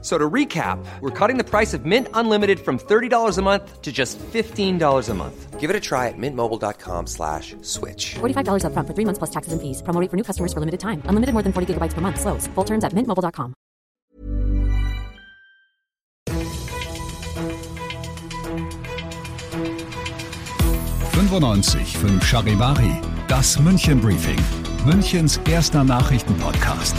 So to recap, we're cutting the price of Mint Unlimited from $30 a month to just $15 a month. Give it a try at mintmobile.com slash switch. $45 up front for three months plus taxes and fees. Promo rate for new customers for limited time. Unlimited more than 40 gigabytes per month. Slows. Full terms at mintmobile.com. fünf Charivari, das München Briefing, Münchens erster Nachrichtenpodcast.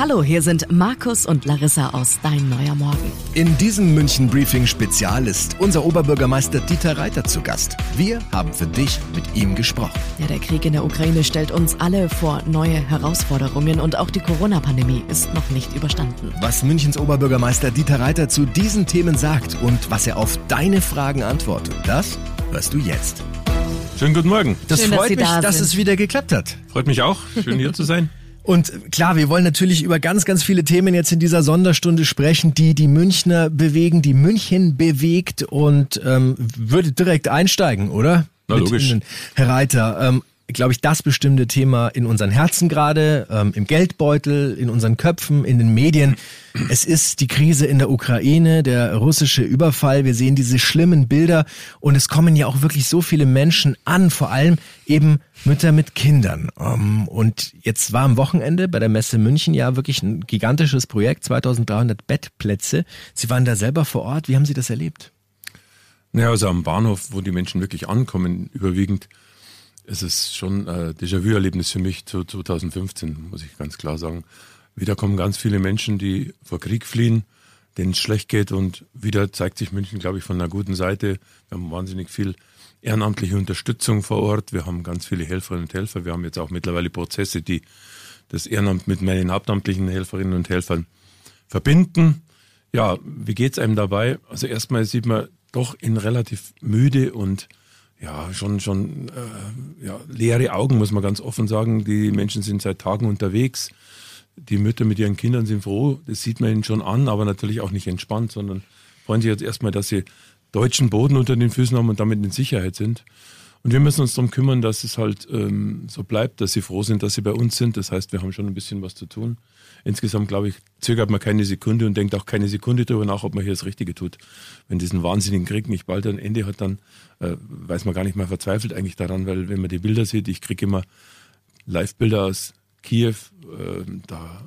Hallo, hier sind Markus und Larissa aus Dein Neuer Morgen. In diesem München Briefing Spezial ist unser Oberbürgermeister Dieter Reiter zu Gast. Wir haben für dich mit ihm gesprochen. Ja, der Krieg in der Ukraine stellt uns alle vor neue Herausforderungen und auch die Corona-Pandemie ist noch nicht überstanden. Was Münchens Oberbürgermeister Dieter Reiter zu diesen Themen sagt und was er auf deine Fragen antwortet, das hörst du jetzt. Schönen guten Morgen. Das Schön, dass freut Sie mich, da dass sind. es wieder geklappt hat. Freut mich auch. Schön hier zu sein. Und klar, wir wollen natürlich über ganz, ganz viele Themen jetzt in dieser Sonderstunde sprechen, die die Münchner bewegen, die München bewegt und ähm, würde direkt einsteigen, oder? Na, Mit logisch. Ihnen, Herr Reiter, ähm, glaube ich, das bestimmte Thema in unseren Herzen gerade, ähm, im Geldbeutel, in unseren Köpfen, in den Medien. Es ist die Krise in der Ukraine, der russische Überfall. Wir sehen diese schlimmen Bilder und es kommen ja auch wirklich so viele Menschen an, vor allem eben Mütter mit Kindern. Ähm, Und jetzt war am Wochenende bei der Messe München ja wirklich ein gigantisches Projekt, 2300 Bettplätze. Sie waren da selber vor Ort. Wie haben Sie das erlebt? Naja, also am Bahnhof, wo die Menschen wirklich ankommen, überwiegend, ist es schon ein Déjà-vu-Erlebnis für mich zu 2015, muss ich ganz klar sagen. Wieder kommen ganz viele Menschen, die vor Krieg fliehen, denen es schlecht geht und wieder zeigt sich München, glaube ich, von einer guten Seite. Wir haben wahnsinnig viel ehrenamtliche Unterstützung vor Ort. Wir haben ganz viele Helferinnen und Helfer. Wir haben jetzt auch mittlerweile Prozesse, die das Ehrenamt mit meinen hauptamtlichen Helferinnen und Helfern verbinden. Ja, wie geht's einem dabei? Also erstmal sieht man doch in relativ müde und ja, schon, schon äh, ja, leere Augen, muss man ganz offen sagen. Die Menschen sind seit Tagen unterwegs. Die Mütter mit ihren Kindern sind froh. Das sieht man ihnen schon an, aber natürlich auch nicht entspannt, sondern freuen sich jetzt erstmal, dass sie deutschen Boden unter den Füßen haben und damit in Sicherheit sind. Und wir müssen uns darum kümmern, dass es halt ähm, so bleibt, dass sie froh sind, dass sie bei uns sind. Das heißt, wir haben schon ein bisschen was zu tun. Insgesamt, glaube ich, zögert man keine Sekunde und denkt auch keine Sekunde darüber nach, ob man hier das Richtige tut. Wenn diesen wahnsinnigen Krieg nicht bald ein Ende hat, dann äh, weiß man gar nicht mehr verzweifelt eigentlich daran, weil wenn man die Bilder sieht, ich kriege immer Live-Bilder aus Kiew, äh, da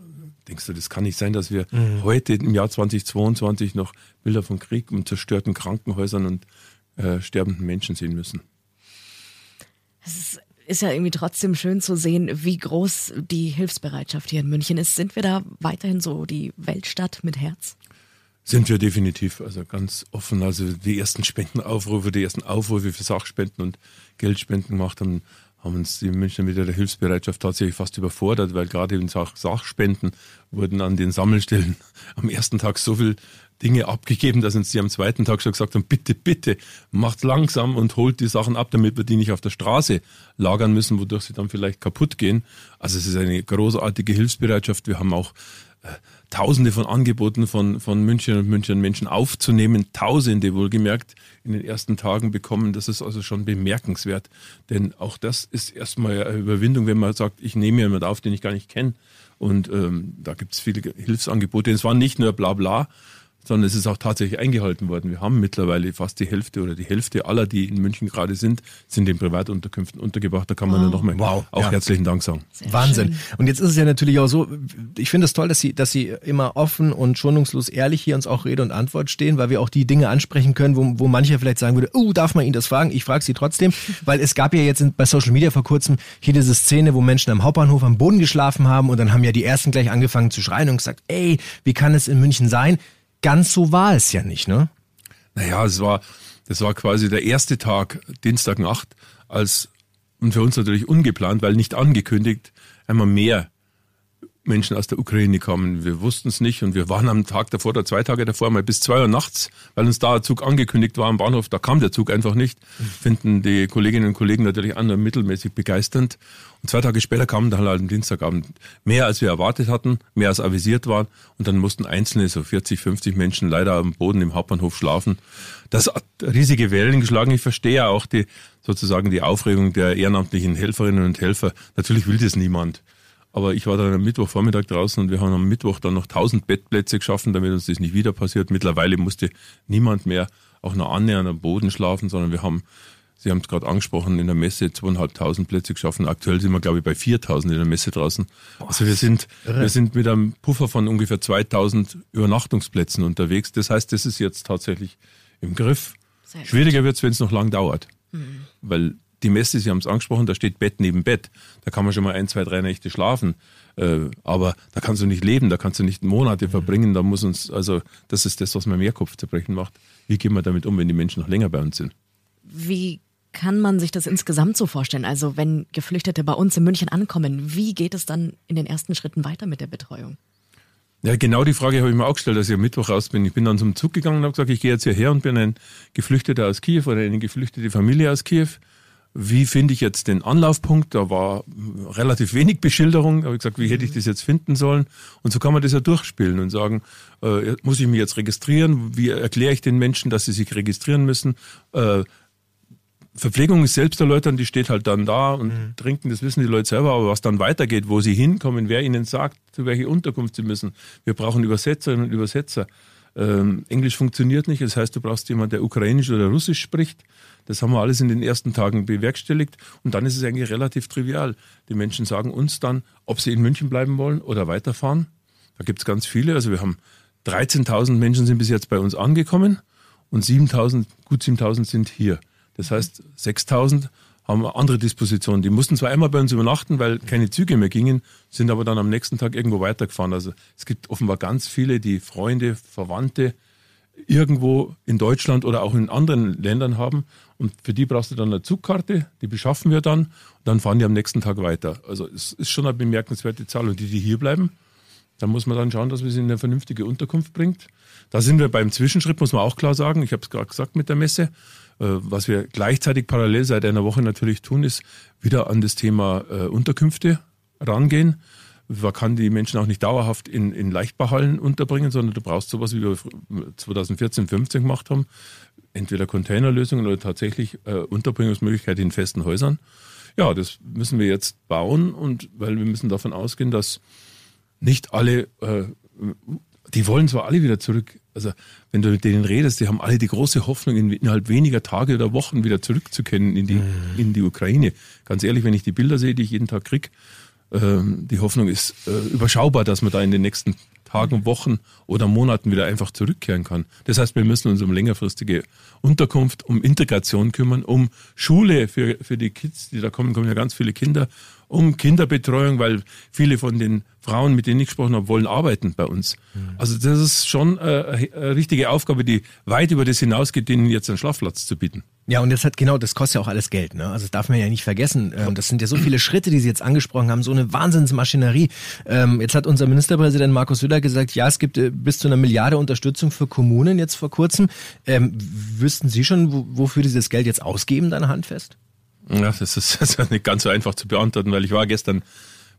denkst du, das kann nicht sein, dass wir heute im Jahr 2022 noch Bilder von Krieg und zerstörten Krankenhäusern und äh, sterbenden Menschen sehen müssen. Es ist, ist ja irgendwie trotzdem schön zu sehen, wie groß die Hilfsbereitschaft hier in München ist. Sind wir da weiterhin so die Weltstadt mit Herz? Sind wir definitiv, also ganz offen. Also die ersten Spendenaufrufe, die ersten Aufrufe für Sachspenden und Geldspenden gemacht haben, haben uns die Münchner mit der Hilfsbereitschaft tatsächlich fast überfordert, weil gerade in Sach Sachspenden wurden an den Sammelstellen am ersten Tag so viel Dinge abgegeben, dass uns die am zweiten Tag schon gesagt haben, bitte, bitte, macht langsam und holt die Sachen ab, damit wir die nicht auf der Straße lagern müssen, wodurch sie dann vielleicht kaputt gehen. Also es ist eine großartige Hilfsbereitschaft. Wir haben auch Tausende von Angeboten von, von München und München Menschen aufzunehmen, Tausende wohlgemerkt in den ersten Tagen bekommen. Das ist also schon bemerkenswert. Denn auch das ist erstmal eine Überwindung, wenn man sagt, ich nehme jemanden auf, den ich gar nicht kenne. Und ähm, da gibt es viele Hilfsangebote. Es war nicht nur bla bla, sondern es ist auch tatsächlich eingehalten worden. Wir haben mittlerweile fast die Hälfte oder die Hälfte aller, die in München gerade sind, sind in Privatunterkünften untergebracht. Da kann man nur nochmal Wow, auch ja. herzlichen Dank sagen. Sehr Wahnsinn. schön. Und jetzt ist es ja natürlich auch so, ich finde es toll, dass Sie, dass Sie immer offen und schonungslos ehrlich hier uns auch Rede und Antwort stehen, weil wir auch die Dinge ansprechen können, wo, wo mancher vielleicht sagen würde, oh, darf man Ihnen das fragen? Ich frage Sie trotzdem, weil es gab ja jetzt bei Social Media vor kurzem hier diese Szene, wo Menschen am Hauptbahnhof am Boden geschlafen haben und dann haben ja die Ersten gleich angefangen zu schreien und gesagt, ey, wie kann es in München sein? Ganz so war es ja nicht, ne? Naja, es war, das war quasi der erste Tag, Dienstagnacht, als, und für uns natürlich ungeplant, weil nicht angekündigt, einmal mehr Menschen aus der Ukraine kamen. Wir wussten es nicht und wir waren am Tag davor oder zwei Tage davor mal bis zwei Uhr nachts, weil uns da ein Zug angekündigt war am Bahnhof. Da kam der Zug einfach nicht. Finden die Kolleginnen und Kollegen natürlich nur mittelmäßig begeisternd. Und zwei Tage später kamen dann halt am Dienstagabend mehr, als wir erwartet hatten, mehr als avisiert waren. Und dann mussten einzelne, so 40, 50 Menschen leider am Boden im Hauptbahnhof schlafen. Das hat riesige Wellen geschlagen. Ich verstehe auch die, sozusagen die Aufregung der ehrenamtlichen Helferinnen und Helfer. Natürlich will das niemand. Aber ich war dann am Mittwochvormittag draußen und wir haben am Mittwoch dann noch 1000 Bettplätze geschaffen, damit uns das nicht wieder passiert. Mittlerweile musste niemand mehr auch noch annähernd am Boden schlafen, sondern wir haben, Sie haben es gerade angesprochen, in der Messe zweieinhalbtausend Plätze geschaffen. Aktuell sind wir, glaube ich, bei 4000 in der Messe draußen. Also wir sind, wir sind mit einem Puffer von ungefähr 2000 Übernachtungsplätzen unterwegs. Das heißt, das ist jetzt tatsächlich im Griff. Schwieriger wird es, wenn es noch lang dauert. Mhm. Weil die Messe, Sie haben es angesprochen, da steht Bett neben Bett. Da kann man schon mal ein, zwei, drei Nächte schlafen. Äh, aber da kannst du nicht leben, da kannst du nicht Monate verbringen. Da muss uns, also das ist das, was mir mehr Kopfzerbrechen macht. Wie gehen wir damit um, wenn die Menschen noch länger bei uns sind? Wie kann man sich das insgesamt so vorstellen? Also wenn Geflüchtete bei uns in München ankommen, wie geht es dann in den ersten Schritten weiter mit der Betreuung? Ja, genau die Frage habe ich mir auch gestellt, als ich am Mittwoch raus bin. Ich bin dann zum Zug gegangen und habe gesagt, ich gehe jetzt hierher und bin ein Geflüchteter aus Kiew oder eine geflüchtete Familie aus Kiew wie finde ich jetzt den Anlaufpunkt? Da war relativ wenig Beschilderung. Da habe ich gesagt, wie hätte ich das jetzt finden sollen? Und so kann man das ja durchspielen und sagen, äh, muss ich mich jetzt registrieren? Wie erkläre ich den Menschen, dass sie sich registrieren müssen? Äh, Verpflegung ist selbst erläutern, die steht halt dann da und mhm. trinken, das wissen die Leute selber, aber was dann weitergeht, wo sie hinkommen, wer ihnen sagt, zu welcher Unterkunft sie müssen. Wir brauchen Übersetzerinnen und Übersetzer. Ähm, Englisch funktioniert nicht, das heißt, du brauchst jemanden, der Ukrainisch oder Russisch spricht. Das haben wir alles in den ersten Tagen bewerkstelligt und dann ist es eigentlich relativ trivial. Die Menschen sagen uns dann, ob sie in München bleiben wollen oder weiterfahren. Da gibt es ganz viele. Also wir haben 13.000 Menschen sind bis jetzt bei uns angekommen und 7.000, gut 7.000 sind hier. Das heißt, 6.000 haben andere Dispositionen. Die mussten zwar einmal bei uns übernachten, weil keine Züge mehr gingen, sind aber dann am nächsten Tag irgendwo weitergefahren. Also es gibt offenbar ganz viele, die Freunde, Verwandte irgendwo in Deutschland oder auch in anderen Ländern haben. Und für die brauchst du dann eine Zugkarte, die beschaffen wir dann und dann fahren die am nächsten Tag weiter. Also es ist schon eine bemerkenswerte Zahl. Und die, die hier bleiben, da muss man dann schauen, dass man sie in eine vernünftige Unterkunft bringt. Da sind wir beim Zwischenschritt, muss man auch klar sagen. Ich habe es gerade gesagt mit der Messe. Äh, was wir gleichzeitig parallel seit einer Woche natürlich tun, ist wieder an das Thema äh, Unterkünfte rangehen. Man kann die Menschen auch nicht dauerhaft in, in Leichtbauhallen unterbringen, sondern du brauchst sowas, wie wir 2014, 15 gemacht haben. Entweder Containerlösungen oder tatsächlich äh, Unterbringungsmöglichkeiten in festen Häusern. Ja, das müssen wir jetzt bauen und weil wir müssen davon ausgehen, dass nicht alle, äh, die wollen zwar alle wieder zurück also wenn du mit denen redest, die haben alle die große Hoffnung, innerhalb weniger Tage oder Wochen wieder zurückzukennen in die, mhm. in die Ukraine. Ganz ehrlich, wenn ich die Bilder sehe, die ich jeden Tag krieg, ähm, die Hoffnung ist äh, überschaubar, dass man da in den nächsten Tagen, Wochen oder Monaten wieder einfach zurückkehren kann. Das heißt, wir müssen uns um längerfristige Unterkunft, um Integration kümmern, um Schule für, für die Kids, die da kommen, kommen ja ganz viele Kinder, um Kinderbetreuung, weil viele von den Frauen, mit denen ich gesprochen habe, wollen arbeiten bei uns. Mhm. Also das ist schon äh, eine richtige Aufgabe, die weit über das hinausgeht, ihnen jetzt einen Schlafplatz zu bieten. Ja, und das hat genau, das kostet ja auch alles Geld, ne? Also das darf man ja nicht vergessen. Ähm, das sind ja so viele Schritte, die Sie jetzt angesprochen haben, so eine Wahnsinnsmaschinerie. Ähm, jetzt hat unser Ministerpräsident Markus Söder gesagt, ja, es gibt äh, bis zu einer Milliarde Unterstützung für Kommunen jetzt vor kurzem. Ähm, wüssten Sie schon, wofür Sie das Geld jetzt ausgeben, dann handfest? Ja, das ist, das ist nicht ganz so einfach zu beantworten, weil ich war gestern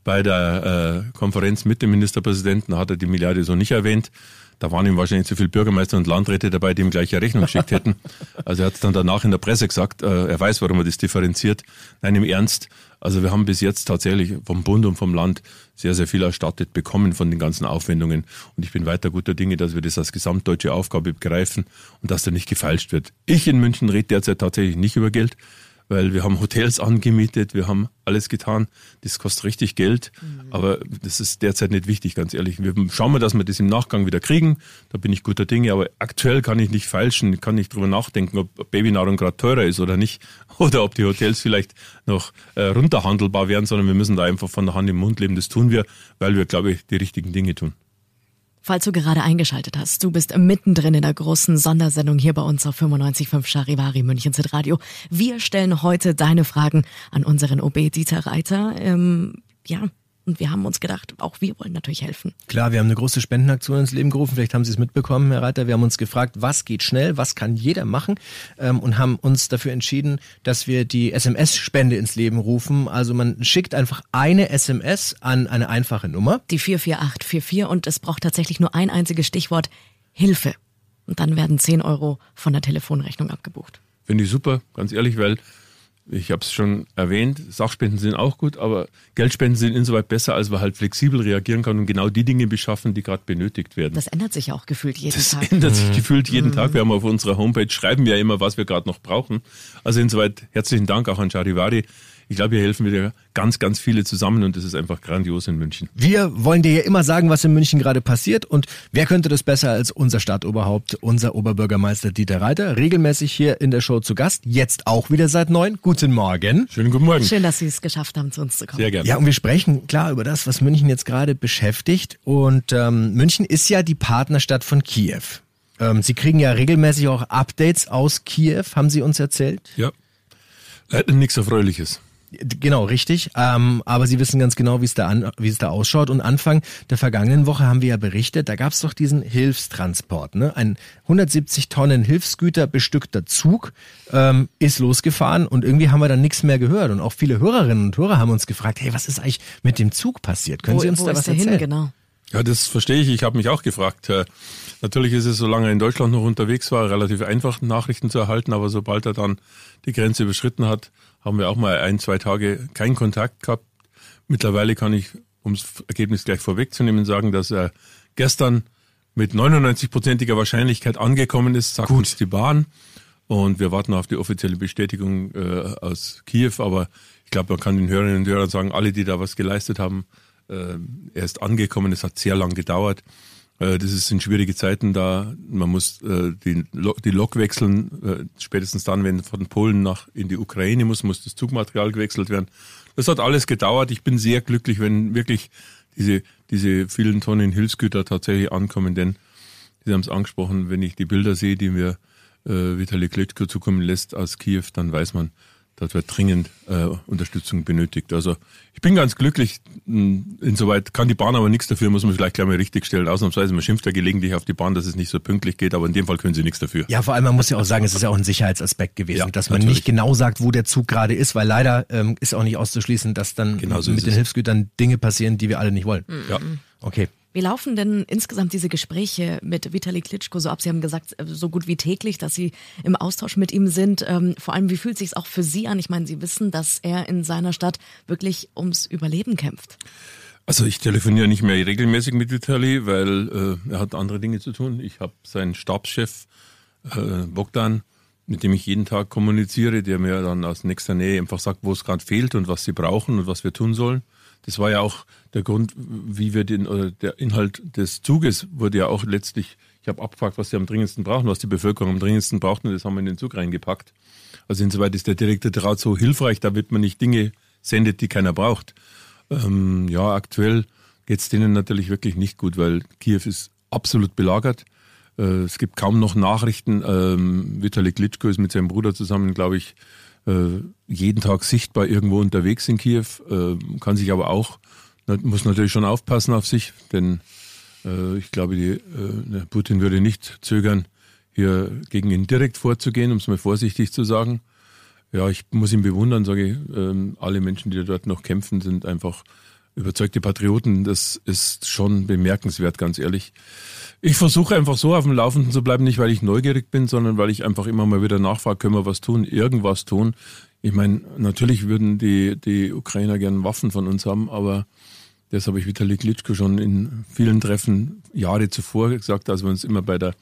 bei der äh, Konferenz mit dem Ministerpräsidenten, hat er die Milliarde so nicht erwähnt. Da waren ihm wahrscheinlich zu viele Bürgermeister und Landräte dabei, die ihm gleich eine Rechnung geschickt hätten. Also er hat es dann danach in der Presse gesagt, äh, er weiß, warum er das differenziert. Nein, im Ernst. Also wir haben bis jetzt tatsächlich vom Bund und vom Land sehr, sehr viel erstattet bekommen von den ganzen Aufwendungen. Und ich bin weiter guter Dinge, dass wir das als gesamtdeutsche Aufgabe begreifen und dass da nicht gefeilscht wird. Ich in München rede derzeit tatsächlich nicht über Geld weil wir haben Hotels angemietet, wir haben alles getan. Das kostet richtig Geld, mhm. aber das ist derzeit nicht wichtig, ganz ehrlich. Wir schauen mal, dass wir das im Nachgang wieder kriegen. Da bin ich guter Dinge, aber aktuell kann ich nicht feilschen, ich kann nicht drüber nachdenken, ob Babynahrung gerade teurer ist oder nicht oder ob die Hotels vielleicht noch äh, runterhandelbar wären, sondern wir müssen da einfach von der Hand im Mund leben. Das tun wir, weil wir, glaube ich, die richtigen Dinge tun. Falls du gerade eingeschaltet hast, du bist mittendrin in der großen Sondersendung hier bei uns auf 95.5 Charivari München Radio. Wir stellen heute deine Fragen an unseren OB Dieter Reiter. Ähm, ja, Und wir haben uns gedacht, auch wir wollen natürlich helfen. Klar, wir haben eine große Spendenaktion ins Leben gerufen. Vielleicht haben Sie es mitbekommen, Herr Reiter. Wir haben uns gefragt, was geht schnell, was kann jeder machen ähm, und haben uns dafür entschieden, dass wir die SMS-Spende ins Leben rufen. Also man schickt einfach eine SMS an eine einfache Nummer. Die 44844 und es braucht tatsächlich nur ein einziges Stichwort Hilfe. Und dann werden 10 Euro von der Telefonrechnung abgebucht. Finde ich super, ganz ehrlich, weil ich habe es schon erwähnt, Sachspenden sind auch gut, aber Geldspenden sind insoweit besser, als man halt flexibel reagieren kann und genau die Dinge beschaffen, die gerade benötigt werden. Das ändert sich auch gefühlt jeden das Tag. Das ändert sich gefühlt jeden Tag. Wir haben auf unserer Homepage, schreiben wir ja immer, was wir gerade noch brauchen. Also insoweit herzlichen Dank auch an Charivari ich glaube, hier helfen wieder ganz, ganz viele zusammen und das ist einfach grandios in München. Wir wollen dir ja immer sagen, was in München gerade passiert und wer könnte das besser als unser Stadtoberhaupt, unser Oberbürgermeister Dieter Reiter, regelmäßig hier in der Show zu Gast, jetzt auch wieder seit neun. Guten Morgen. Schönen guten Morgen. Schön, dass Sie es geschafft haben, zu uns zu kommen. Sehr gerne. Ja, und wir sprechen klar über das, was München jetzt gerade beschäftigt und ähm, München ist ja die Partnerstadt von Kiew. Ähm, Sie kriegen ja regelmäßig auch Updates aus Kiew, haben Sie uns erzählt? Ja. Leider nichts Erfreuliches. Genau, richtig. Ähm, aber Sie wissen ganz genau, wie es da an, wie es da ausschaut. Und Anfang der vergangenen Woche haben wir ja berichtet, da gab es doch diesen Hilfstransport. Ne? Ein 170 Tonnen Hilfsgüter bestückter Zug ähm, ist losgefahren und irgendwie haben wir dann nichts mehr gehört. Und auch viele Hörerinnen und Hörer haben uns gefragt, hey, was ist eigentlich mit dem Zug passiert? Können wo, Sie uns wo da ist was der erzählen? Hin, genau. Ja, das verstehe ich. Ich habe mich auch gefragt. Äh, natürlich ist es, solange er in Deutschland noch unterwegs war, relativ einfach, Nachrichten zu erhalten. Aber sobald er dann die Grenze überschritten hat, haben wir auch mal ein, zwei Tage keinen Kontakt gehabt. Mittlerweile kann ich, um das Ergebnis gleich vorwegzunehmen, sagen, dass er gestern mit 99-prozentiger Wahrscheinlichkeit angekommen ist, sagt Gut. uns die Bahn. Und wir warten auf die offizielle Bestätigung äh, aus Kiew. Aber ich glaube, man kann den Hörerinnen und Hörern sagen, alle, die da was geleistet haben, äh, er ist angekommen. Es hat sehr lang gedauert. Äh, das sind schwierige Zeiten da. Man muss äh, die, Lok, wechseln. Äh, spätestens dann, wenn von Polen nach in die Ukraine muss, muss das Zugmaterial gewechselt werden. Das hat alles gedauert. Ich bin sehr glücklich, wenn wirklich diese, diese vielen Tonnen Hilfsgüter tatsächlich ankommen, denn Sie haben es angesprochen, wenn ich die Bilder sehe, die mir äh, Vitali Klitschko zukommen lässt aus Kiew, dann weiß man, Dort wird dringend äh, Unterstützung benötigt. Also ich bin ganz glücklich. Hm, insoweit kann die Bahn aber nichts dafür, muss man vielleicht gleich mal richtig stellen. Ausnahmsweise, man schimpft ja gelegentlich auf die Bahn, dass es nicht so pünktlich geht, aber in dem Fall können sie nichts dafür. Ja, vor allem, man muss ja auch sagen, es ist ja auch ein Sicherheitsaspekt gewesen, ja, dass man natürlich. nicht genau sagt, wo der Zug gerade ist, weil leider ähm, ist auch nicht auszuschließen, dass dann genau so mit den Hilfsgütern Dinge passieren, die wir alle nicht wollen. Ja. Okay. Wie laufen denn insgesamt diese Gespräche mit Vitali Klitschko so ab? Sie haben gesagt, äh, so gut wie täglich, dass Sie im Austausch mit ihm sind. Ähm, vor allem, wie fühlt sich auch für Sie an? Ich meine, Sie wissen, dass er in seiner Stadt wirklich ums Überleben kämpft. Also ich telefoniere nicht mehr regelmäßig mit Vitali, weil äh, er hat andere Dinge zu tun. Ich habe seinen Stabschef äh, Bogdan, mit dem ich jeden Tag kommuniziere, der mir dann aus nächster Nähe einfach sagt, wo es gerade fehlt und was sie brauchen und was wir tun sollen. Das war ja auch der Grund, wie wir den, oder der Inhalt des Zuges wurde ja auch letztlich, ich habe abgefragt, was sie am dringendsten brauchen, was die Bevölkerung am dringendsten braucht und das haben wir in den Zug reingepackt. Also insoweit ist der direkte Draht so hilfreich, da wird man nicht Dinge sendet, die keiner braucht. Ähm, ja, aktuell geht es denen natürlich wirklich nicht gut, weil Kiew ist absolut belagert. Äh, es gibt kaum noch Nachrichten. Ähm, Vitali Klitschko ist mit seinem Bruder zusammen, glaube ich, jeden Tag sichtbar irgendwo unterwegs in Kiew, äh, kann sich aber auch, muss natürlich schon aufpassen auf sich, denn äh, ich glaube, die, äh, Putin würde nicht zögern, hier gegen ihn direkt vorzugehen, um es mal vorsichtig zu sagen. Ja, ich muss ihn bewundern, sage ich. Ähm, alle Menschen, die dort noch kämpfen, sind einfach überzeugte Patrioten. Das ist schon bemerkenswert, ganz ehrlich. Ich versuche einfach so auf dem Laufenden zu bleiben, nicht weil ich neugierig bin, sondern weil ich einfach immer mal wieder nachfrage, können wir was tun, irgendwas tun. Ich meine, natürlich würden die, die Ukrainer gerne Waffen von uns haben, aber das habe ich Vitali Klitschko schon in vielen Treffen Jahre zuvor gesagt, als wir uns immer bei der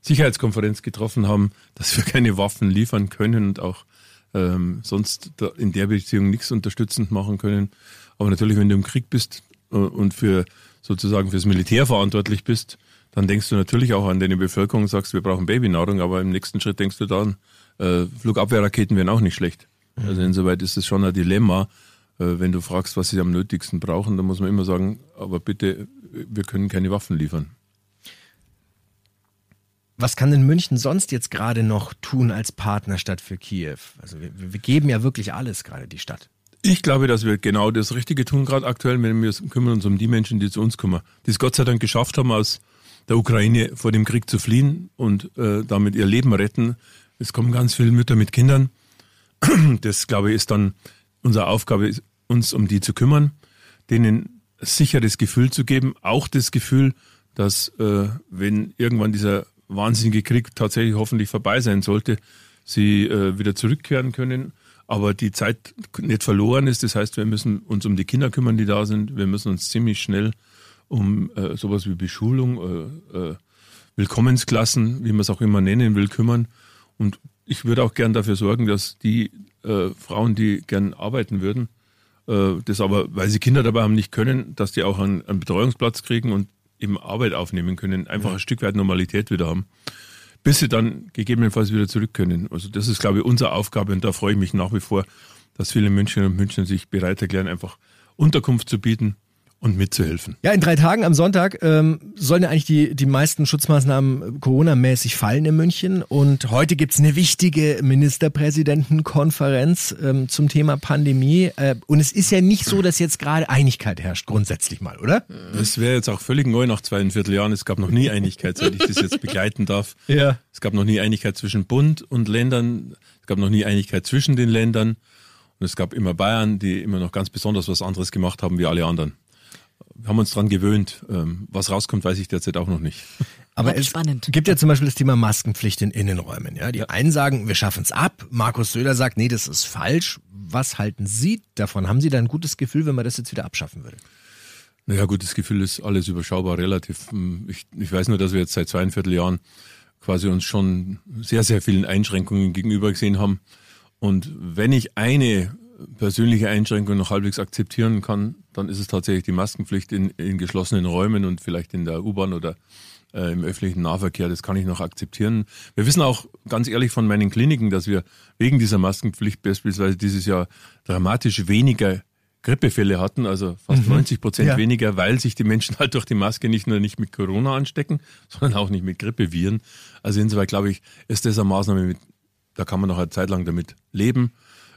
Sicherheitskonferenz getroffen haben, dass wir keine Waffen liefern können und auch ähm, sonst in der Beziehung nichts unterstützend machen können. Aber natürlich, wenn du im Krieg bist äh, und für sozusagen fürs Militär verantwortlich bist, dann denkst du natürlich auch an deine Bevölkerung und sagst, wir brauchen Babynahrung, aber im nächsten Schritt denkst du dann, äh, Flugabwehrraketen wären auch nicht schlecht. Mhm. Also insoweit ist es schon ein Dilemma. Äh, wenn du fragst, was sie am nötigsten brauchen, dann muss man immer sagen, aber bitte, wir können keine Waffen liefern. Was kann denn München sonst jetzt gerade noch tun als Partnerstadt für Kiew? Also wir, wir geben ja wirklich alles gerade, die Stadt. Ich glaube, dass wir genau das Richtige tun, gerade aktuell, wenn wir kümmern uns um die Menschen, die zu uns kommen, die es Gott sei Dank geschafft haben, aus der Ukraine vor dem Krieg zu fliehen und äh, damit ihr Leben retten. Es kommen ganz viele Mütter mit Kindern. Das, glaube ich, ist dann unsere Aufgabe, uns um die zu kümmern, denen sicheres Gefühl zu geben, auch das Gefühl, dass äh, wenn irgendwann dieser wahnsinnige Krieg tatsächlich hoffentlich vorbei sein sollte, sie äh, wieder zurückkehren können, aber die Zeit nicht verloren ist. Das heißt, wir müssen uns um die Kinder kümmern, die da sind. Wir müssen uns ziemlich schnell um äh, sowas wie Beschulung, äh, äh, Willkommensklassen, wie man es auch immer nennen will, kümmern. Und ich würde auch gern dafür sorgen, dass die äh, Frauen, die gern arbeiten würden, äh, das aber, weil sie Kinder dabei haben, nicht können, dass die auch einen, einen Betreuungsplatz kriegen und eben Arbeit aufnehmen können, einfach ein Stück weit Normalität wieder haben, bis sie dann gegebenenfalls wieder zurück können. Also das ist, glaube ich, unsere Aufgabe und da freue ich mich nach wie vor, dass viele Münchner und Münchner sich bereit erklären, einfach Unterkunft zu bieten und mitzuhelfen. Ja, in drei Tagen am Sonntag ähm, sollen ja eigentlich die, die meisten Schutzmaßnahmen Corona-mäßig fallen in München. Und heute gibt's eine wichtige Ministerpräsidentenkonferenz ähm, zum Thema Pandemie. Äh, und es ist ja nicht so, dass jetzt gerade Einigkeit herrscht, grundsätzlich mal, oder? Das wäre jetzt auch völlig neu nach zweieinviertel Jahren. Es gab noch nie Einigkeit, seit ich das jetzt begleiten darf. Ja. Es gab noch nie Einigkeit zwischen Bund und Ländern. Es gab noch nie Einigkeit zwischen den Ländern. Und es gab immer Bayern, die immer noch ganz besonders was anderes gemacht haben wie alle anderen haben uns dran gewöhnt. Ähm, was rauskommt, weiß ich derzeit auch noch nicht. Aber es spannend. gibt ja zum Beispiel das Thema Maskenpflicht in Innenräumen. Ja, die einen sagen, wir schaffen es ab. Markus Söder sagt, nee, das ist falsch. Was halten Sie davon? Haben Sie da ein gutes Gefühl, wenn man das jetzt wieder abschaffen würde? Naja, gut, das Gefühl ist alles überschaubar, relativ. Ich, ich weiß nur, dass wir jetzt seit zweieinviertel Jahren quasi uns schon sehr, sehr vielen Einschränkungen gegenüber gesehen haben. Und wenn ich eine persönliche Einschränkung noch halbwegs akzeptieren kann, dann ist es tatsächlich die Maskenpflicht in, in geschlossenen Räumen und vielleicht in der U-Bahn oder äh, im öffentlichen Nahverkehr. Das kann ich noch akzeptieren. Wir wissen auch ganz ehrlich von meinen Kliniken, dass wir wegen dieser Maskenpflicht beispielsweise dieses Jahr dramatisch weniger Grippefälle hatten, also fast mhm. 90 Prozent Ja. weniger, weil sich die Menschen halt durch die Maske nicht nur nicht mit Corona anstecken, sondern auch nicht mit Grippeviren. Also insoweit glaube ich, ist das eine Maßnahme, mit, da kann man noch eine Zeit lang damit leben.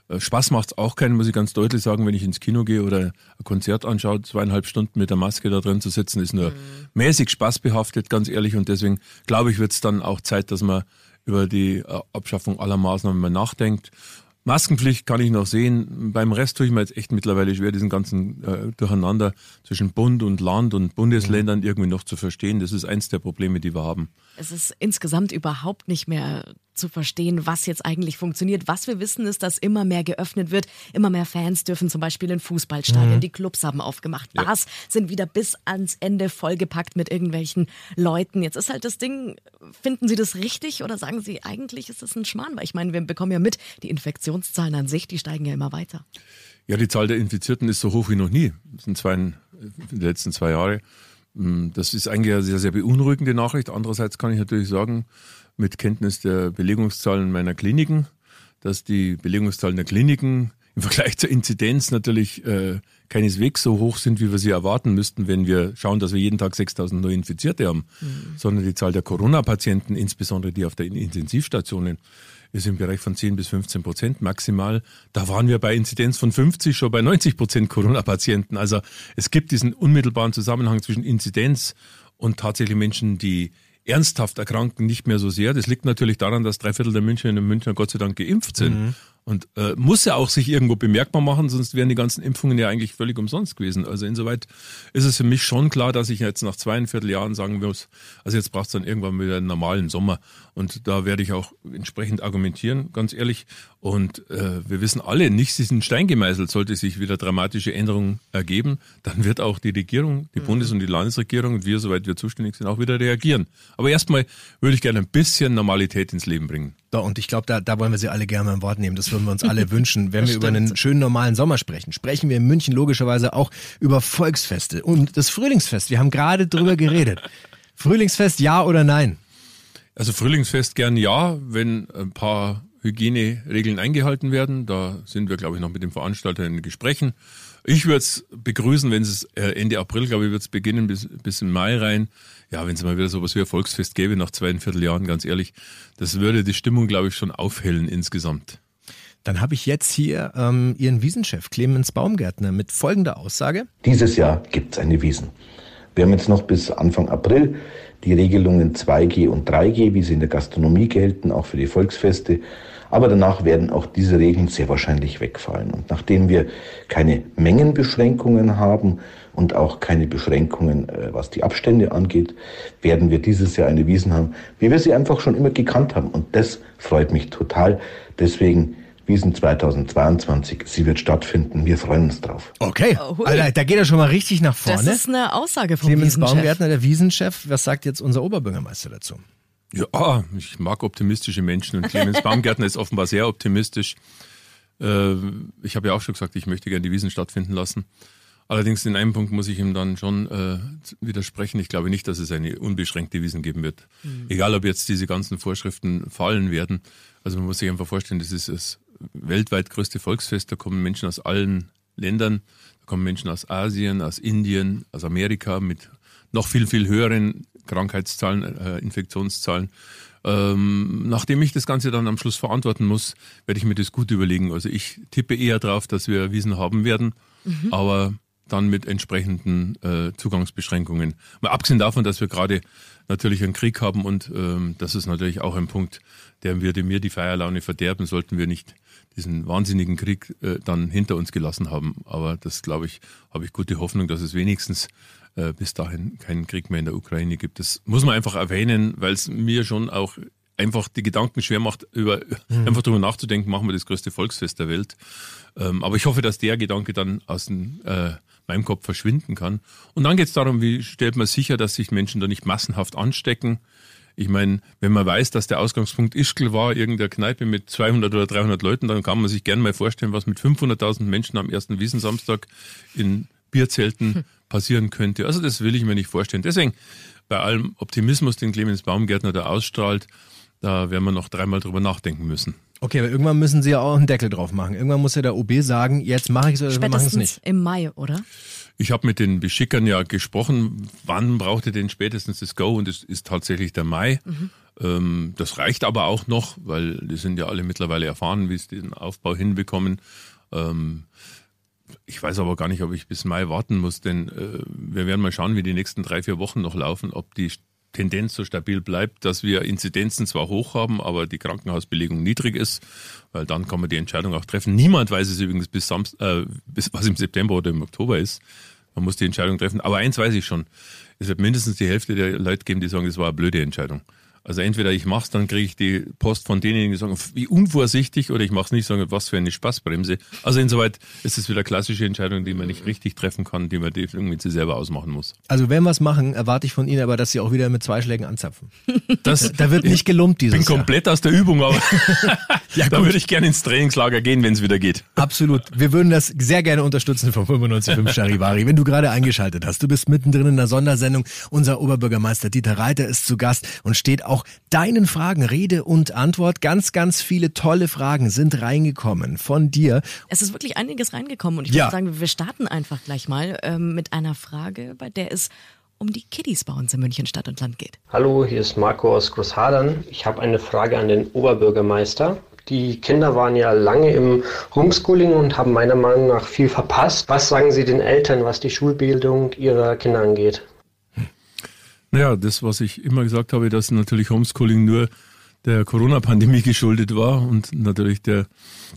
Äh, Spaß macht's auch keinen, muss ich ganz deutlich sagen, wenn ich ins Kino gehe oder ein Konzert anschaue, zweieinhalb Stunden mit der Maske da drin zu sitzen, ist nur mäßig spaßbehaftet, ganz ehrlich. Und deswegen glaube ich, wird's dann auch Zeit, dass man über die äh, Abschaffung aller Maßnahmen mal nachdenkt. Maskenpflicht kann ich noch sehen. Beim Rest tue ich mir jetzt echt mittlerweile schwer, diesen ganzen äh, Durcheinander zwischen Bund und Land und Bundesländern irgendwie noch zu verstehen. Das ist eins der Probleme, die wir haben. Es ist insgesamt überhaupt nicht mehr zu verstehen, was jetzt eigentlich funktioniert. Was wir wissen, ist, dass immer mehr geöffnet wird. Immer mehr Fans dürfen zum Beispiel in Fußballstadien. Die Clubs haben aufgemacht. Bars sind wieder bis ans Ende vollgepackt mit irgendwelchen Leuten. Jetzt ist halt das Ding, finden Sie das richtig oder sagen Sie, eigentlich ist das ein Schmarrn? Weil ich meine, wir bekommen ja mit, die Infektionszahlen an sich, die steigen ja immer weiter. Ja, die Zahl der Infizierten ist so hoch wie noch nie. Das sind zwei, in den letzten zwei Jahre. Mm, Das ist eigentlich eine sehr, sehr beunruhigende Nachricht. Andererseits kann ich natürlich sagen, mit Kenntnis der Belegungszahlen meiner Kliniken, dass die Belegungszahlen der Kliniken im Vergleich zur Inzidenz natürlich äh, keineswegs so hoch sind, wie wir sie erwarten müssten, wenn wir schauen, dass wir jeden Tag 6000 neue Infizierte haben, sondern die Zahl der Corona-Patienten, insbesondere die auf den Intensivstationen, ist im Bereich von 10 bis 15 Prozent maximal. Da waren wir bei Inzidenz von 50 schon bei 90 Prozent Corona-Patienten. Also es gibt diesen unmittelbaren Zusammenhang zwischen Inzidenz und tatsächlich Menschen, die ernsthaft erkranken, nicht mehr so sehr. Das liegt natürlich daran, dass drei Viertel der Münchnerinnen und Münchner Gott sei Dank geimpft sind. Und äh, muss ja auch sich irgendwo bemerkbar machen, sonst wären die ganzen Impfungen ja eigentlich völlig umsonst gewesen. Also insoweit ist es für mich schon klar, dass ich jetzt nach zweieinviertel Jahren sagen muss, also jetzt braucht es dann irgendwann wieder einen normalen Sommer. Und da werde ich auch entsprechend argumentieren, ganz ehrlich. Und äh, wir wissen alle, nichts ist in Stein gemeißelt. Sollte sich wieder dramatische Änderungen ergeben, dann wird auch die Regierung, die Bundes- und die Landesregierung und wir, soweit wir zuständig sind, auch wieder reagieren. Aber erstmal würde ich gerne ein bisschen Normalität ins Leben bringen. So, und ich glaube, da, da wollen wir Sie alle gerne im Wort nehmen. Das würden wir uns alle wünschen. Wenn wir über einen schönen normalen Sommer sprechen, sprechen wir in München logischerweise auch über Volksfeste und das Frühlingsfest. Wir haben gerade drüber geredet. Frühlingsfest, ja oder nein? Also Frühlingsfest gern ja, wenn ein paar Hygieneregeln eingehalten werden. Da sind wir, glaube ich, noch mit dem Veranstalter in Gesprächen. Ich würde es begrüßen, wenn es äh, Ende April, glaube ich, wird es beginnen bis, bis in Mai rein. Ja, wenn es mal wieder sowas wie ein Volksfest gäbe nach zweieinviertel Jahren, ganz ehrlich, das würde die Stimmung, glaube ich, schon aufhellen insgesamt. Dann habe ich jetzt hier ähm, Ihren Wiesenchef Clemens Baumgärtner mit folgender Aussage. Dieses Jahr gibt es eine Wiesen. Wir haben jetzt noch bis Anfang April die Regelungen 2G und 3G, wie sie in der Gastronomie gelten, auch für die Volksfeste. Aber danach werden auch diese Regeln sehr wahrscheinlich wegfallen. Und nachdem wir keine Mengenbeschränkungen haben und auch keine Beschränkungen, äh, was die Abstände angeht, werden wir dieses Jahr eine Wiesen haben, wie wir sie einfach schon immer gekannt haben. Und das freut mich total. Deswegen Wiesen 2022. Sie wird stattfinden. Wir freuen uns drauf. Okay, Oh. Alter, da geht er schon mal richtig nach vorne. Das ist eine Aussage vom Clemens Wiesenchef. Baumgärtner, der Wiesenchef. Was sagt jetzt unser Oberbürgermeister dazu? Ja, ich mag optimistische Menschen und Clemens Baumgärtner ist offenbar sehr optimistisch. Äh, Ich habe ja auch schon gesagt, ich möchte gerne die Wiesen stattfinden lassen. Allerdings in einem Punkt muss ich ihm dann schon äh, widersprechen. Ich glaube nicht, dass es eine unbeschränkte Wiesen geben wird. Egal, ob jetzt diese ganzen Vorschriften fallen werden. Also man muss sich einfach vorstellen, das ist das weltweit größte Volksfest. Da kommen Menschen aus allen Ländern. Da kommen Menschen aus Asien, aus Indien, aus Amerika mit noch viel, viel höheren Krankheitszahlen, äh, Infektionszahlen. Ähm, nachdem ich das Ganze dann am Schluss verantworten muss, werde ich mir das gut überlegen. Also ich tippe eher drauf, dass wir Wiesen haben werden, aber dann mit entsprechenden äh, Zugangsbeschränkungen. Mal abgesehen davon, dass wir gerade natürlich einen Krieg haben und ähm, das ist natürlich auch ein Punkt, der würde mir die Feierlaune verderben, sollten wir nicht diesen wahnsinnigen Krieg äh, dann hinter uns gelassen haben. Aber das, glaube ich, habe ich gute Hoffnung, dass es wenigstens äh, bis dahin keinen Krieg mehr in der Ukraine gibt. Das muss man einfach erwähnen, weil es mir schon auch einfach die Gedanken schwer macht, über einfach darüber nachzudenken, machen wir das größte Volksfest der Welt. Ähm, aber ich hoffe, dass der Gedanke dann aus dem, äh, meinem Kopf verschwinden kann. Und dann geht es darum, wie stellt man sicher, dass sich Menschen da nicht massenhaft anstecken. Ich meine, wenn man weiß, dass der Ausgangspunkt Ischgl war, irgendeine Kneipe mit 200 oder 300 Leuten, dann kann man sich gerne mal vorstellen, was mit 500.000 Menschen am ersten Wiesensamstag in Bierzelten passieren könnte. Also das will ich mir nicht vorstellen. Deswegen, bei allem Optimismus, den Clemens Baumgärtner da ausstrahlt, da werden wir noch dreimal drüber nachdenken müssen. Okay, aber irgendwann müssen Sie ja auch einen Deckel drauf machen. Irgendwann muss ja der OB sagen, jetzt mache ich es oder wir machen es Spätestens nicht. im Mai, oder? Ich habe mit den Beschickern ja gesprochen, wann brauchte denn spätestens das Go und es ist tatsächlich der Mai. Ähm, das reicht aber auch noch, weil die sind ja alle mittlerweile erfahren, wie sie den Aufbau hinbekommen. Ähm, ich weiß aber gar nicht, ob ich bis Mai warten muss, denn äh, wir werden mal schauen, wie die nächsten drei, vier Wochen noch laufen, ob die Tendenz so stabil bleibt, dass wir Inzidenzen zwar hoch haben, aber die Krankenhausbelegung niedrig ist, weil dann kann man die Entscheidung auch treffen. Niemand weiß es übrigens bis, Samst äh, bis was im September oder im Oktober ist. Man muss die Entscheidung treffen. Aber eins weiß ich schon. Es wird mindestens die Hälfte der Leute geben, die sagen, das war eine blöde Entscheidung. Also entweder ich mach's, dann kriege ich die Post von denen, die sagen, wie unvorsichtig, oder ich mach's nicht, sagen, was für eine Spaßbremse. Also insoweit ist es wieder klassische Entscheidung, die man nicht richtig treffen kann, die man irgendwie mit sich selber ausmachen muss. Also wenn wir es machen, erwarte ich von Ihnen aber, dass Sie auch wieder mit zwei Schlägen anzapfen. Das, Da wird nicht gelumpt ich dieses bin Jahr. komplett aus der Übung, aber da würde ich gerne ins Trainingslager gehen, wenn es wieder geht. Absolut. Wir würden das sehr gerne unterstützen von 95.5 Charivari. Wenn du gerade eingeschaltet hast, du bist mittendrin in der Sondersendung. Unser Oberbürgermeister Dieter Reiter ist zu Gast und steht auch deinen Fragen Rede und Antwort. Ganz, ganz viele tolle Fragen sind reingekommen von dir. Es ist wirklich einiges reingekommen und ich Ja. würde sagen, wir starten einfach gleich mal ähm, mit einer Frage, bei der es um die Kiddies bei uns in München Stadt und Land geht. Hallo, hier ist Marco aus Großhadern. Ich habe eine Frage an den Oberbürgermeister. Die Kinder waren ja lange im Homeschooling und haben meiner Meinung nach viel verpasst. Was sagen Sie den Eltern, was die Schulbildung ihrer Kinder angeht? Naja, das, was ich immer gesagt habe, dass natürlich Homeschooling nur der Corona-Pandemie geschuldet war und natürlich der,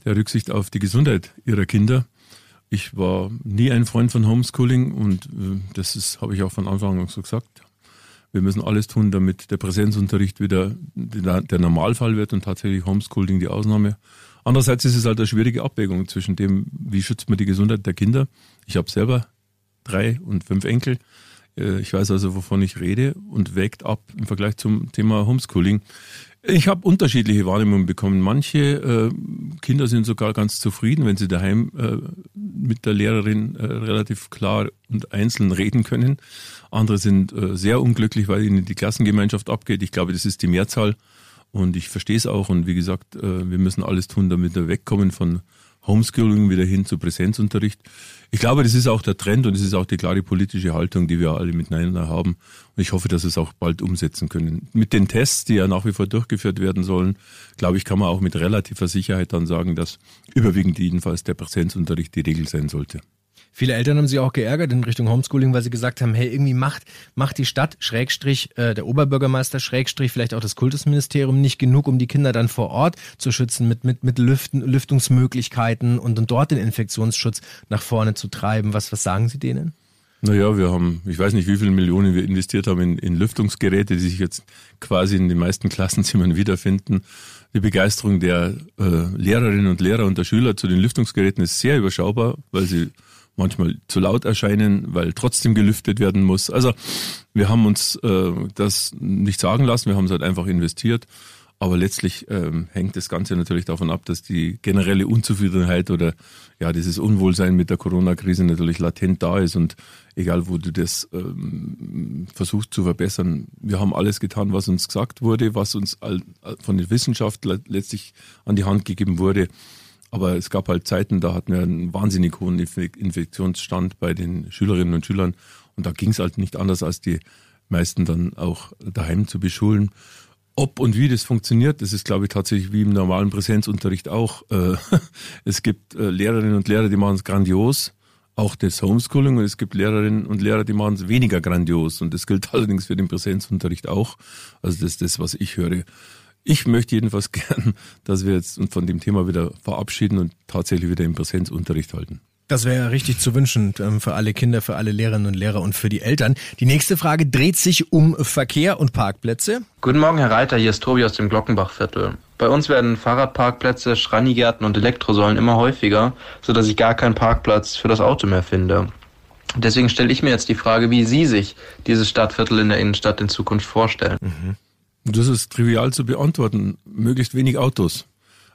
der Rücksicht auf die Gesundheit ihrer Kinder. Ich war nie ein Freund von Homeschooling und äh, das ist, habe ich auch von Anfang an so gesagt. Wir müssen alles tun, damit der Präsenzunterricht wieder der, der Normalfall wird und tatsächlich Homeschooling die Ausnahme. Andererseits ist es halt eine schwierige Abwägung zwischen dem, wie schützt man die Gesundheit der Kinder. Ich habe selber drei und fünf Enkel. Äh, Ich weiß also, wovon ich rede und wägt ab im Vergleich zum Thema Homeschooling. Ich habe unterschiedliche Wahrnehmungen bekommen. Manche äh, Kinder sind sogar ganz zufrieden, wenn sie daheim äh, mit der Lehrerin äh, relativ klar und einzeln reden können. Andere sind äh, sehr unglücklich, weil ihnen die Klassengemeinschaft abgeht. Ich glaube, das ist die Mehrzahl und ich verstehe es auch. Und wie gesagt, äh, wir müssen alles tun, damit wir wegkommen von, Homeschooling wieder hin zu Präsenzunterricht. Ich glaube, das ist auch der Trend und es ist auch die klare politische Haltung, die wir alle miteinander haben. Und ich hoffe, dass wir es auch bald umsetzen können. Mit den Tests, die ja nach wie vor durchgeführt werden sollen, glaube ich, kann man auch mit relativer Sicherheit dann sagen, dass überwiegend jedenfalls der Präsenzunterricht die Regel sein sollte. Viele Eltern haben sich auch geärgert in Richtung Homeschooling, weil sie gesagt haben, hey, irgendwie macht, macht die Stadt, Schrägstrich, äh, der Oberbürgermeister, Schrägstrich, vielleicht auch das Kultusministerium nicht genug, um die Kinder dann vor Ort zu schützen mit, mit, mit Lüften, Lüftungsmöglichkeiten und, und dort den Infektionsschutz nach vorne zu treiben. Was, was sagen Sie denen? Naja, wir haben, ich weiß nicht, wie viele Millionen wir investiert haben in, in Lüftungsgeräte, die sich jetzt quasi in den meisten Klassenzimmern wiederfinden. Die Begeisterung der äh, Lehrerinnen und Lehrer und der Schüler zu den Lüftungsgeräten ist sehr überschaubar, weil sie manchmal zu laut erscheinen, weil trotzdem gelüftet werden muss. Also wir haben uns äh, das nicht sagen lassen, wir haben es halt einfach investiert. Aber letztlich ähm, hängt das Ganze natürlich davon ab, dass die generelle Unzufriedenheit oder ja dieses Unwohlsein mit der Corona-Krise natürlich latent da ist und egal wo du das ähm, versuchst zu verbessern, wir haben alles getan, was uns gesagt wurde, was uns von der Wissenschaft letztlich an die Hand gegeben wurde. Aber es gab halt Zeiten, da hatten wir einen wahnsinnig hohen Infektionsstand bei den Schülerinnen und Schülern. Und da ging es halt nicht anders, als die meisten dann auch daheim zu beschulen. Ob und wie das funktioniert, das ist, glaube ich, tatsächlich wie im normalen Präsenzunterricht auch. Äh, es gibt äh, Lehrerinnen und Lehrer, die machen es grandios, auch das Homeschooling, und es gibt Lehrerinnen und Lehrer, die machen es weniger grandios. Und das gilt allerdings für den Präsenzunterricht auch. Also das ist das, was ich höre. Ich möchte jedenfalls gern, dass wir jetzt uns von dem Thema wieder verabschieden und tatsächlich wieder im Präsenzunterricht halten. Das wäre richtig zu wünschen ähm, für alle Kinder, für alle Lehrerinnen und Lehrer und für die Eltern. Die nächste Frage dreht sich um Verkehr und Parkplätze. Guten Morgen, Herr Reiter, hier ist Tobi aus dem Glockenbachviertel. Bei uns werden Fahrradparkplätze, Schranigärten und Elektrosäulen immer häufiger, sodass ich gar keinen Parkplatz für das Auto mehr finde. Deswegen stelle ich mir jetzt die Frage, wie Sie sich dieses Stadtviertel in der Innenstadt in Zukunft vorstellen. Mhm. Das ist trivial zu beantworten. Möglichst wenig Autos.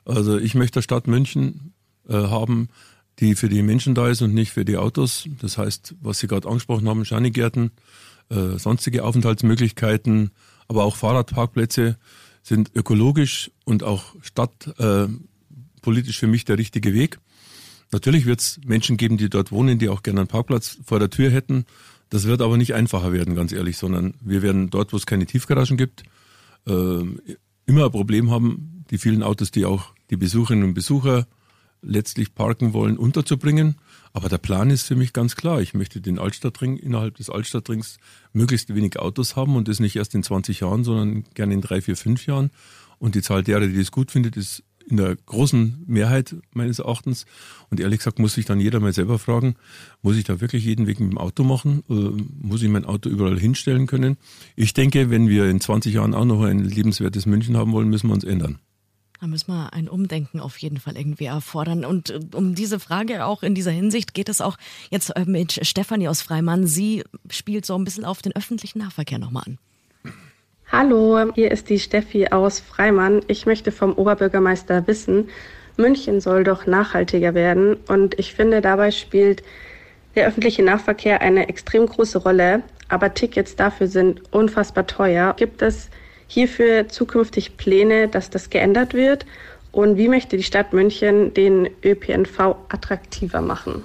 Also ich möchte eine Stadt München äh, haben, die für die Menschen da ist und nicht für die Autos. Das heißt, was Sie gerade angesprochen haben, Schanigärten, äh, sonstige Aufenthaltsmöglichkeiten, aber auch Fahrradparkplätze sind ökologisch und auch stadtpolitisch äh, für mich der richtige Weg. Natürlich wird es Menschen geben, die dort wohnen, die auch gerne einen Parkplatz vor der Tür hätten. Das wird aber nicht einfacher werden, ganz ehrlich, sondern wir werden dort, wo es keine Tiefgaragen gibt, immer ein Problem haben, die vielen Autos, die auch die Besucherinnen und Besucher letztlich parken wollen, unterzubringen. Aber der Plan ist für mich ganz klar. Ich möchte den Altstadtring, innerhalb des Altstadtrings möglichst wenig Autos haben und das nicht erst in 20 Jahren, sondern gerne in drei, vier, fünf Jahren. Und die Zahl derer, die das gut findet, ist in der großen Mehrheit meines Erachtens. Und ehrlich gesagt muss sich dann jeder mal selber fragen, muss ich da wirklich jeden Weg mit dem Auto machen? Muss ich mein Auto überall hinstellen können? Ich denke, wenn wir in 20 Jahren auch noch ein lebenswertes München haben wollen, müssen wir uns ändern. Da müssen wir ein Umdenken auf jeden Fall irgendwie erfordern. Und äh, um diese Frage auch in dieser Hinsicht geht es auch jetzt äh, mit Stefanie aus Freimann. Sie spielt so ein bisschen auf den öffentlichen Nahverkehr nochmal an. Hallo, hier ist die Steffi aus Freimann. Ich möchte vom Oberbürgermeister wissen, München soll doch nachhaltiger werden und ich finde, dabei spielt der öffentliche Nahverkehr eine extrem große Rolle, aber Tickets dafür sind unfassbar teuer. Gibt es hierfür zukünftig Pläne, dass das geändert wird? Und wie möchte die Stadt München den ÖPNV attraktiver machen?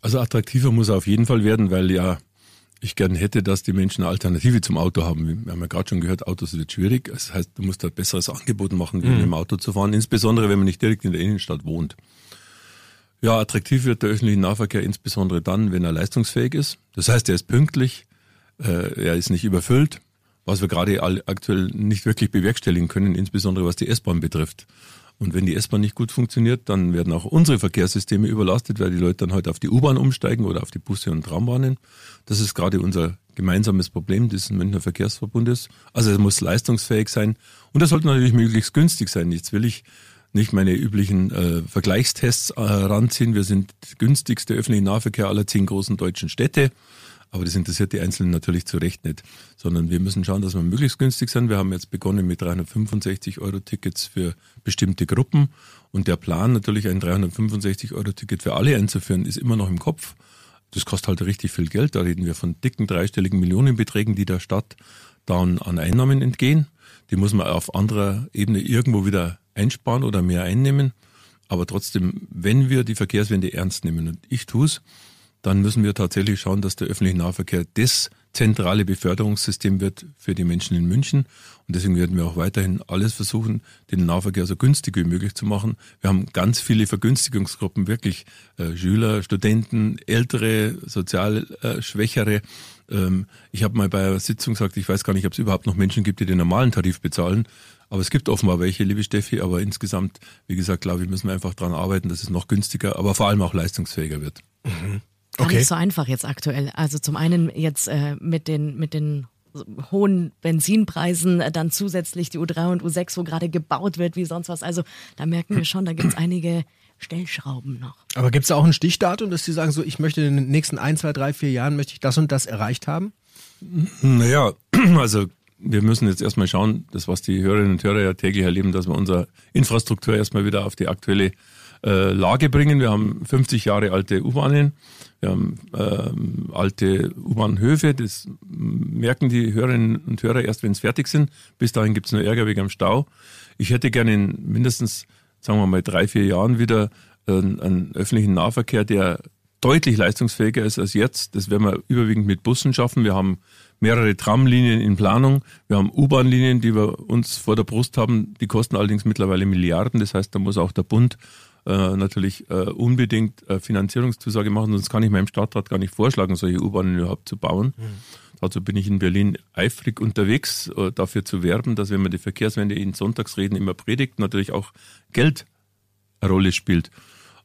Also attraktiver muss er auf jeden Fall werden, weil ja ich gerne hätte, dass die Menschen eine Alternative zum Auto haben. Wir haben ja gerade schon gehört, Autos wird schwierig. Das heißt, du musst ein besseres Angebot machen, mhm. mit dem Auto zu fahren, insbesondere wenn man nicht direkt in der Innenstadt wohnt. Ja, attraktiv wird der öffentliche Nahverkehr insbesondere dann, wenn er leistungsfähig ist. Das heißt, er ist pünktlich, äh, er ist nicht überfüllt, was wir gerade aktuell nicht wirklich bewerkstelligen können, insbesondere was die S-Bahn betrifft. Und wenn die S-Bahn nicht gut funktioniert, dann werden auch unsere Verkehrssysteme überlastet, weil die Leute dann heute halt auf die U-Bahn umsteigen oder auf die Busse und Trambahnen. Das ist gerade unser gemeinsames Problem des Münchner Verkehrsverbundes. Also es muss leistungsfähig sein und das sollte natürlich möglichst günstig sein. Jetzt will ich nicht meine üblichen äh, Vergleichstests äh, ranziehen. Wir sind günstigste öffentliche Nahverkehr aller zehn großen deutschen Städte. Aber das interessiert die Einzelnen natürlich zu Recht nicht, sondern wir müssen schauen, dass wir möglichst günstig sind. Wir haben jetzt begonnen mit 365 Euro Tickets für bestimmte Gruppen und der Plan natürlich ein 365 Euro Ticket für alle einzuführen ist immer noch im Kopf. Das kostet halt richtig viel Geld. Da reden wir von dicken dreistelligen Millionenbeträgen, die der Stadt dann an Einnahmen entgehen. Die muss man auf anderer Ebene irgendwo wieder einsparen oder mehr einnehmen. Aber trotzdem, wenn wir die Verkehrswende ernst nehmen, und ich tue es, dann müssen wir tatsächlich schauen, dass der öffentliche Nahverkehr das zentrale Beförderungssystem wird für die Menschen in München. Und deswegen werden wir auch weiterhin alles versuchen, den Nahverkehr so günstig wie möglich zu machen. Wir haben ganz viele Vergünstigungsgruppen, wirklich äh, Schüler, Studenten, ältere, sozial äh, Schwächere. Ähm, ich habe mal bei einer Sitzung gesagt, ich weiß gar nicht, ob es überhaupt noch Menschen gibt, die den normalen Tarif bezahlen. Aber es gibt offenbar welche, liebe Steffi. Aber insgesamt, wie gesagt, glaube ich, müssen wir einfach daran arbeiten, dass es noch günstiger, aber vor allem auch leistungsfähiger wird. Mhm. Gar okay. nicht so einfach jetzt aktuell. Also zum einen jetzt äh, mit den mit den hohen Benzinpreisen, äh, dann zusätzlich die U3 und U6, wo gerade gebaut wird, wie sonst was. Also da merken wir schon, da gibt es einige Stellschrauben noch. Aber gibt es da auch ein Stichdatum, dass Sie sagen, so ich möchte in den nächsten ein, zwei, drei, vier Jahren möchte ich das und das erreicht haben? Naja, also wir müssen jetzt erstmal schauen, das was die Hörerinnen und Hörer ja täglich erleben, dass wir unsere Infrastruktur erstmal wieder auf die aktuelle äh, Lage bringen. Wir haben 50 Jahre alte U-Bahnen, wir haben ähm, alte U-Bahnhöfe, das merken die Hörerinnen und Hörer erst, wenn es fertig sind. Bis dahin gibt es nur Ärger wegen am Stau. Ich hätte gerne in mindestens, sagen wir mal, drei, vier Jahren wieder einen, einen öffentlichen Nahverkehr, der deutlich leistungsfähiger ist als jetzt. Das werden wir überwiegend mit Bussen schaffen. Wir haben mehrere Tramlinien in Planung. Wir haben U-Bahn-Linien, die wir uns vor der Brust haben. Die kosten allerdings mittlerweile Milliarden. Das heißt, da muss auch der Bund äh, natürlich äh, unbedingt äh, Finanzierungszusage machen, sonst kann ich meinem Stadtrat gar nicht vorschlagen, solche U-Bahnen überhaupt zu bauen. Mhm. Dazu bin ich in Berlin eifrig unterwegs, äh, dafür zu werben, dass wenn man die Verkehrswende in Sonntagsreden immer predigt, natürlich auch Geld eine Rolle spielt.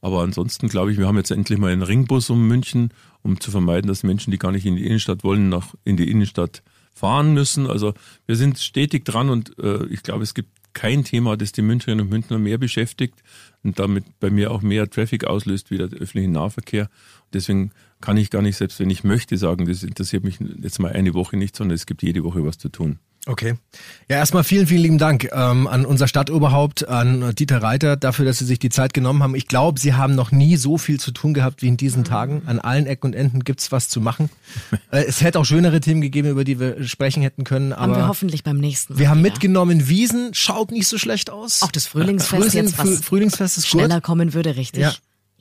Aber ansonsten glaube ich, wir haben jetzt endlich mal einen Ringbus um München, um zu vermeiden, dass Menschen, die gar nicht in die Innenstadt wollen, nach in die Innenstadt fahren müssen. Also wir sind stetig dran und äh, ich glaube, es gibt kein Thema, das die Münchnerinnen und Münchner mehr beschäftigt und damit bei mir auch mehr Traffic auslöst wie der öffentliche Nahverkehr. Deswegen kann ich gar nicht, selbst wenn ich möchte, sagen, das interessiert mich jetzt mal eine Woche nicht, sondern es gibt jede Woche was zu tun. Okay. Ja, erstmal vielen, vielen lieben Dank ähm, an unser Stadtoberhaupt, an Dieter Reiter, dafür, dass Sie sich die Zeit genommen haben. Ich glaube, Sie haben noch nie so viel zu tun gehabt wie in diesen Tagen. An allen Ecken und Enden gibt's was zu machen. äh, es hätte auch schönere Themen gegeben, über die wir sprechen hätten können. Aber haben wir hoffentlich beim nächsten Mal. Wir haben wieder. mitgenommen, Wiesen schaut nicht so schlecht aus. Auch das Frühlingsfest Frühling, jetzt, was Frühlingsfest ist schneller gut. kommen würde, richtig. Ja.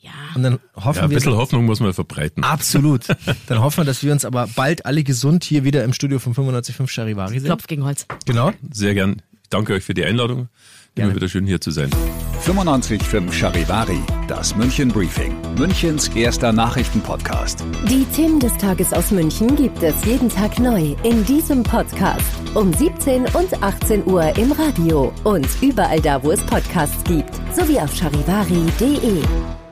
Ja. Und dann hoffen Ja, ein wir, bisschen Hoffnung muss man verbreiten. absolut. Dann hoffen wir, dass wir uns aber bald alle gesund hier wieder im Studio von 95.5 Charivari sehen. Klopf gegen Holz. Genau. Sehr gern. Ich danke euch für die Einladung. Gerne. Immer wieder schön hier zu sein. 95.5 Charivari, das München Briefing, Münchens erster Nachrichtenpodcast. Die Themen des Tages aus München gibt es jeden Tag neu in diesem Podcast. Um 17 und 18 Uhr im Radio und überall da, wo es Podcasts gibt. Sowie auf charivari.de.